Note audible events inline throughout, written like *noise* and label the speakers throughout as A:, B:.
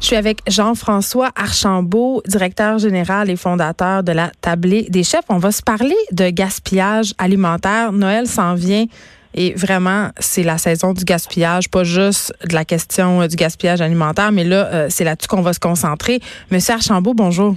A: Je suis avec Jean-François Archambault, directeur général et fondateur de la Tablée des chefs. On va se parler de gaspillage alimentaire. Noël s'en vient. Et vraiment, c'est la saison du gaspillage, pas juste de la question du gaspillage alimentaire, mais là, euh, c'est là-dessus qu'on va se concentrer. Monsieur Archambault, bonjour.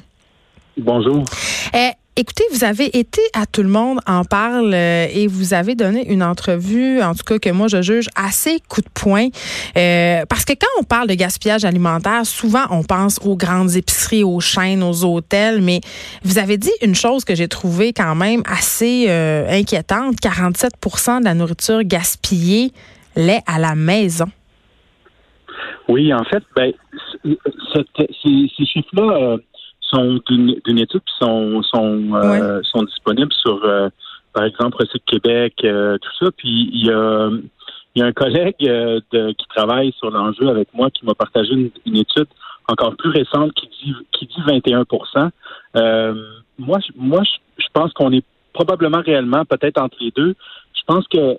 B: Bonjour.
A: Eh, Écoutez, vous avez été à Tout le monde en parle euh, et vous avez donné une entrevue, en tout cas que moi je juge assez coup de poing, euh, parce que quand on parle de gaspillage alimentaire, souvent on pense aux grandes épiceries, aux chaînes, aux hôtels, mais vous avez dit une chose que j'ai trouvée quand même assez euh, inquiétante 47% de la nourriture gaspillée l'est à la maison.
B: Oui, en fait, ben, ces, ces chiffres-là sont d'une étude qui sont sont, euh, sont disponibles sur euh, par exemple Recycle Québec, euh, tout ça. Puis il y a y a un collègue de, qui travaille sur l'enjeu avec moi qui m'a partagé une, étude encore plus récente qui dit qui dit 21 Moi, moi, je pense qu'on est probablement réellement peut-être entre les deux. Je pense que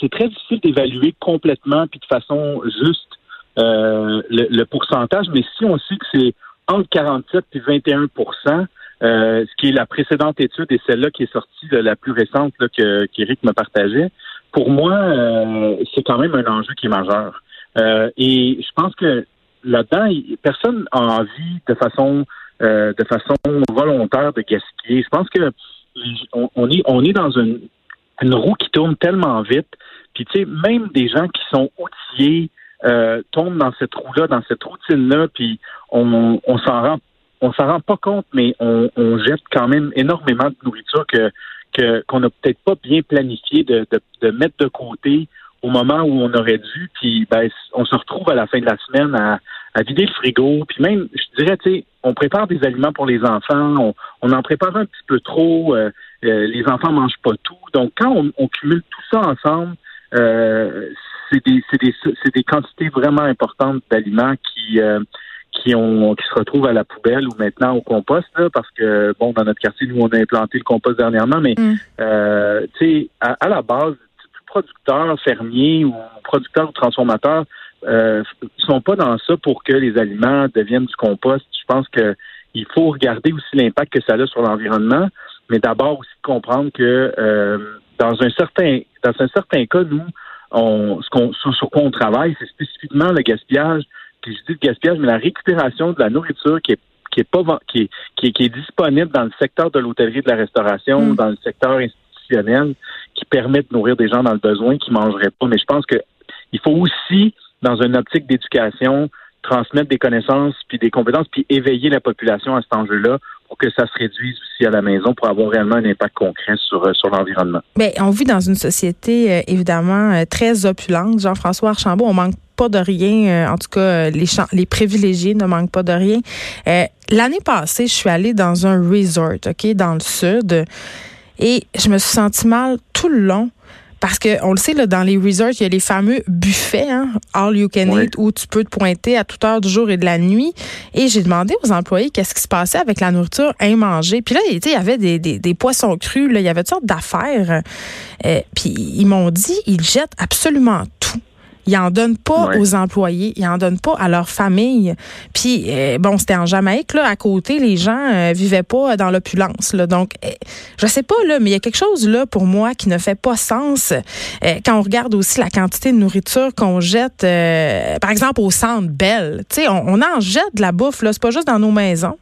B: c'est très difficile d'évaluer complètement puis de façon juste le, le, pourcentage, mais si on sait que c'est entre 47 et 21% euh, ce qui est la précédente étude et celle-là qui est sortie, de la plus récente là, que qu'Éric me partageait, pour moi, euh, c'est quand même un enjeu qui est majeur. Euh, et je pense que là-dedans, personne n'a envie de façon de façon volontaire de gaspiller. Je pense que on, est on est dans une, une roue qui tourne tellement vite. Puis tu sais, même des gens qui sont outillés euh, tombe dans cette roue-là, dans cette routine-là, puis on, on s'en rend on s'en rend pas compte, mais on, on, jette quand même énormément de nourriture que qu'on n'a peut-être pas bien planifié de, de, de, mettre de côté au moment où on aurait dû, puis ben, on se retrouve à la fin de la semaine à, à vider le frigo, puis même, je dirais, tu sais, on prépare des aliments pour les enfants, on, on en prépare un petit peu trop, euh, euh, les enfants mangent pas tout, donc quand on, on cumule tout ça ensemble, euh, c'est des, des, des quantités vraiment importantes d'aliments qui euh, qui ont qui se retrouvent à la poubelle ou maintenant au compost là, parce que bon dans notre quartier nous on a implanté le compost dernièrement mais mm. euh, tu sais à, la base tout producteur fermier ou producteur ou transformateur euh, sont pas dans ça pour que les aliments deviennent du compost je pense que il faut regarder aussi l'impact que ça a sur l'environnement mais d'abord aussi comprendre que euh, dans un certain dans un certain cas nous on, ce qu'on, sur, quoi on travaille, c'est spécifiquement le gaspillage. Puis je dis le gaspillage, mais la récupération de la nourriture qui est qui est pas qui est, qui est, disponible dans le secteur de l'hôtellerie de la restauration mm. dans le secteur institutionnel qui permet de nourrir des gens dans le besoin qui mangeraient pas. Mais je pense que il faut aussi, dans une optique d'éducation, transmettre des connaissances puis des compétences puis éveiller la population à cet enjeu-là pour que ça se réduise aussi à la maison pour avoir réellement un impact concret sur, euh, sur l'environnement.
A: Mais on vit dans une société euh, évidemment euh, très opulente. Jean-François Archambault, on manque pas de rien. en tout cas, les, les privilégiés ne manquent pas de rien. L'année passée, je suis allée dans un resort, OK, dans le sud, et je me suis sentie mal tout le long parce que on le sait, là, dans les resorts, il y a les fameux buffets, hein, all you can eat, où tu peux te pointer à toute heure du jour et de la nuit. Et j'ai demandé aux employés qu'est-ce qui se passait avec la nourriture immangée. Puis là, il y avait des, des, des poissons crus, là, il y avait toutes sortes d'affaires. Euh, puis ils m'ont dit, ils jettent absolument tout. Ils en donnent pas aux employés, ils en donnent pas à leur famille. Puis euh, bon, c'était en Jamaïque là, à côté, les gens euh, vivaient pas dans l'opulence là. Donc euh, je sais pas là, mais il y a quelque chose là pour moi qui ne fait pas sens quand on regarde aussi la quantité de nourriture qu'on jette par exemple au centre Belle. Tu sais, on, on, en jette de la bouffe là, c'est pas juste dans nos maisons.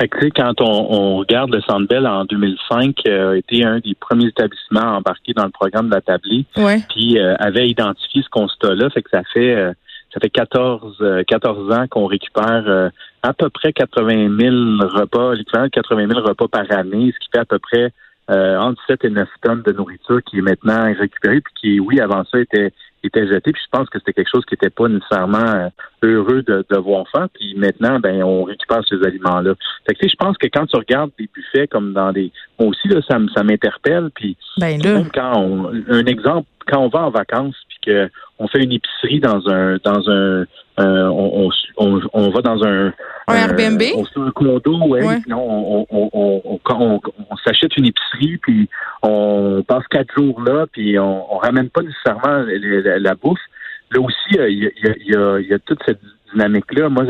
B: Fait que, quand on, regarde le Centre Bell en 2005, euh, a été un des premiers établissements embarqués dans le programme de la tablée, puis euh, avait identifié ce constat-là, fait que ça fait euh, ça fait 14 14 ans qu'on récupère à peu près 80 000 repas, l'équivalent de 80 000 repas par année, ce qui fait à peu près entre 7 et 9 tonnes de nourriture qui est maintenant récupérée, puis qui, oui, avant ça, était était jeté. Puis je pense que c'était quelque chose qui n'était pas nécessairement euh, heureux de, de, voir faire. Puis maintenant, ben, on récupère ces aliments-là. Fait que, je pense que quand tu regardes des buffets comme dans des. Moi aussi, là, ça, ça m'interpelle. Puis
A: ben
B: quand on. Un exemple, quand on va en vacances, puis qu'on fait une épicerie dans un dans un on, on, on, va dans un,
A: un Airbnb,
B: on fait un condo, ouais, on, on, on s'achète une épicerie, puis on passe quatre jours là, puis on, ramène pas nécessairement la, bouffe. Là aussi, il y a, y, a, y a, toute cette dynamique-là. Moi,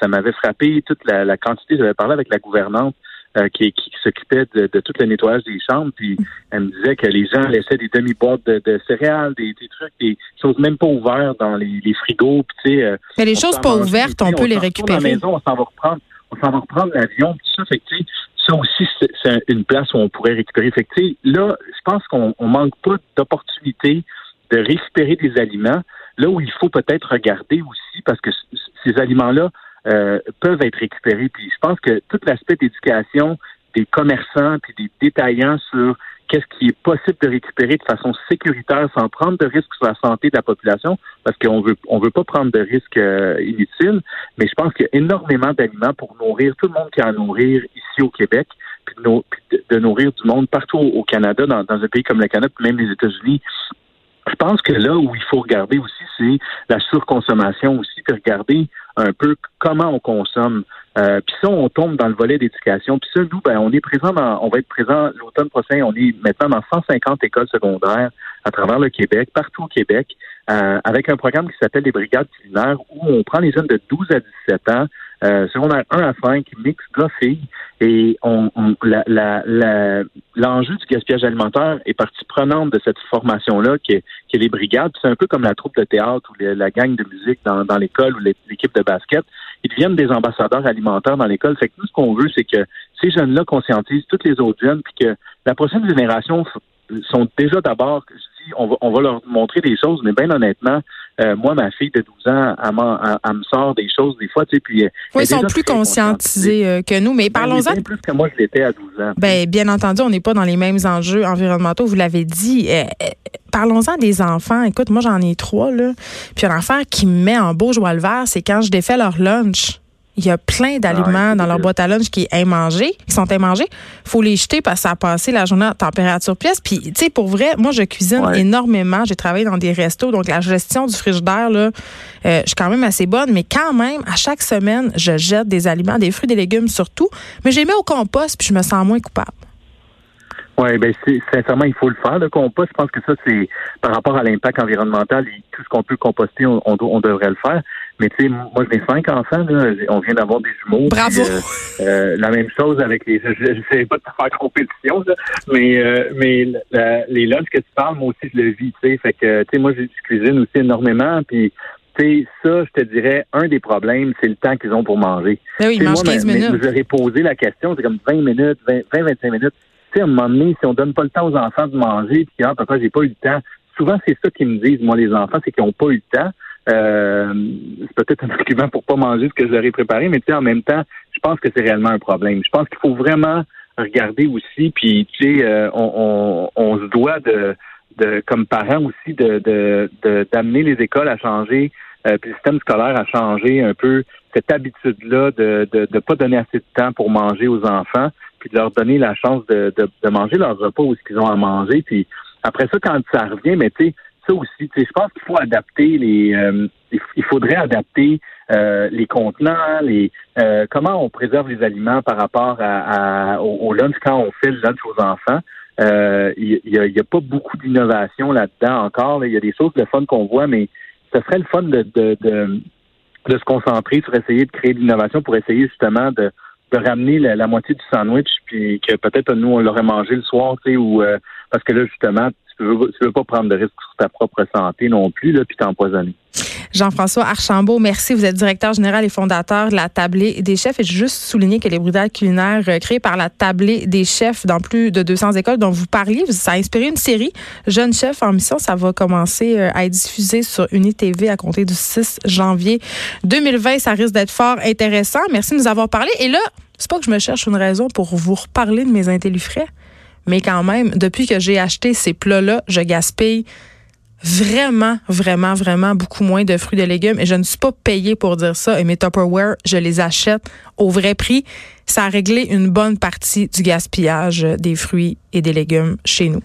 B: ça m'avait frappé toute la, quantité. J'avais parlé avec la gouvernante euh, qui, s'occupait de, tout le nettoyage des chambres, puis elle me disait que les gens laissaient des demi-boîtes de, céréales, des, trucs, des choses même pas ouvertes dans les, frigos. Puis,
A: euh, Mais les choses pas ouvertes, on, peut les récupérer.
B: À la maison, on s'en va reprendre, on s'en va reprendre l'avion, tout ça. Fait que, ça aussi, c'est une place où on pourrait récupérer. Fait que, là, je pense qu'on manque pas d'opportunités de récupérer des aliments. Là où il faut peut-être regarder aussi, parce que ces aliments-là euh, peuvent être récupérés. Puis je pense que tout l'aspect d'éducation des commerçants puis des détaillants sur qu'est-ce qui est possible de récupérer de façon sécuritaire sans prendre de risques sur la santé de la population, parce qu'on veut on veut pas prendre de risques euh, inutiles, mais je pense qu'il y a énormément d'aliments pour nourrir tout le monde qui a à nourrir ici au Québec, puis de, nourrir du monde partout au, Canada, dans, dans, un pays comme le Canada, puis même les États-Unis. Je pense que là où il faut regarder aussi, c'est la surconsommation aussi, puis regarder un peu comment on consomme. Euh, puis ça, on tombe dans le volet d'éducation. Puis ça, nous, ben, on est présent dans, on va être présent l'automne prochain. On est maintenant dans 150 écoles secondaires à travers le Québec, partout au Québec, euh, avec un programme qui s'appelle les brigades culinaires, où on prend les jeunes de 12 à 17 ans euh, secondaire 1 à 5, mix gars-filles. Et on, l'enjeu la, la, du gaspillage alimentaire est partie prenante de cette formation-là, qui est, qui est les brigades. C'est un peu comme la troupe de théâtre ou la gang de musique dans, dans l'école ou l'équipe de basket. Ils deviennent des ambassadeurs alimentaires dans l'école. Fait que nous, ce qu'on veut, c'est que ces jeunes-là conscientisent toutes les autres jeunes, puis que la prochaine génération sont déjà d'abord, on va, on va leur montrer des choses, mais bien honnêtement, euh, moi, ma fille de 12 ans, elle, me sort des choses des fois, tu sais, puis... Euh,
A: oui, ils sont plus conscientisés euh, que nous, mais ben, parlons-en...
B: plus que moi, je l'étais à 12 ans.
A: Ben, bien entendu, on n'est pas dans les mêmes enjeux environnementaux, vous l'avez dit. Parlons-en des enfants. Écoute, moi, j'en ai trois, là. Puis un enfant qui me met en beau joie le vert, c'est quand je défais leur lunch. Il y a plein d'aliments dans leur boîte à lunch qui est immangé, qui sont immangés. faut les jeter parce que ça a passé la journée à température pièce. Puis, tu sais, pour vrai, moi, je cuisine énormément. J'ai travaillé dans des restos, donc la gestion du frigidaire, là, euh, je suis quand même assez bonne. Mais quand même, à chaque semaine, je jette des aliments, des fruits, des légumes surtout. Mais j'ai mis au compost, puis je me sens moins coupable.
B: Oui, ben sincèrement, il faut le faire, le compost. Je pense que ça, c'est par rapport à l'impact environnemental et tout ce qu'on peut composter, on, on, devrait le faire. Mais tu sais, moi j'ai cinq enfants, là, on vient d'avoir des jumeaux.
A: Bravo.
B: Euh, euh, la même chose avec les. Je ne pas de faire compétition, là, mais euh, mais les lunchs que tu parles, moi aussi je le vis, tu sais. Fait que tu sais, moi je cuisine aussi énormément, puis tu sais, ça, je te dirais, un des problèmes, c'est le temps qu'ils ont pour manger.
A: Ben oui, ils mangent 15 minutes.
B: Je leur ai posé la question, c'est comme 20 minutes, 20, 25 minutes. Tu sais, à un moment donné, si on donne pas le temps aux enfants de manger, puis ah, papa, j'ai pas eu le temps. Souvent, c'est ça qu'ils me disent, moi, les enfants, c'est qu'ils ont pas eu le temps. Euh, c'est peut-être un *laughs* argument pour pas manger ce que je leur ai préparé, mais tu sais, en même temps, je pense que c'est réellement un problème. Je pense qu'il faut vraiment regarder aussi, puis tu sais, euh, on, on, se doit de, de comme parents aussi, de d'amener les écoles à changer, euh, puis le système scolaire à changer un peu cette habitude-là de ne de, pas donner assez de temps pour manger aux enfants, puis de leur donner la chance de, de, de manger leur repas où ce qu'ils ont à manger, puis après ça, quand ça revient, mais tu sais, ça aussi, je pense qu'il faut adapter les, euh, il faudrait adapter euh, les contenants, les euh, comment on préserve les aliments par rapport à, au, lunch quand on fait le lunch aux enfants. Il n'y a, pas beaucoup d'innovation là-dedans encore. Il y a des choses de fun qu'on voit, mais ce serait le fun de, de, de, de se concentrer sur essayer de créer de l'innovation pour essayer justement de, de ramener la, moitié du sandwich, puis que peut-être nous on l'aurait mangé le soir, tu sais, ou parce que là justement tu veux, veux pas prendre de risques sur ta propre santé non plus, là, puis t'empoisonner.
A: Jean-François Archambault, merci. Vous êtes directeur général et fondateur de la Tablée des chefs. Et je juste souligner que les brigades culinaires euh, créées par la Tablée des chefs dans plus de 200 écoles dont vous parliez, ça a inspiré une série Jeunes chefs en mission. Ça va commencer euh, à être diffusé sur UniTV à compter du 6 janvier 2020. Ça risque d'être fort intéressant. Merci de nous avoir parlé. Et là, c'est pas que je me cherche une raison pour vous reparler de mes intellifrais mais quand même, depuis que j'ai acheté ces plats-là, je gaspille vraiment, vraiment, vraiment beaucoup moins de fruits et de légumes. Et je ne suis pas payée pour dire ça. Et mes Tupperware, je les achète au vrai prix. Ça a réglé une bonne partie du gaspillage des fruits et des légumes chez nous.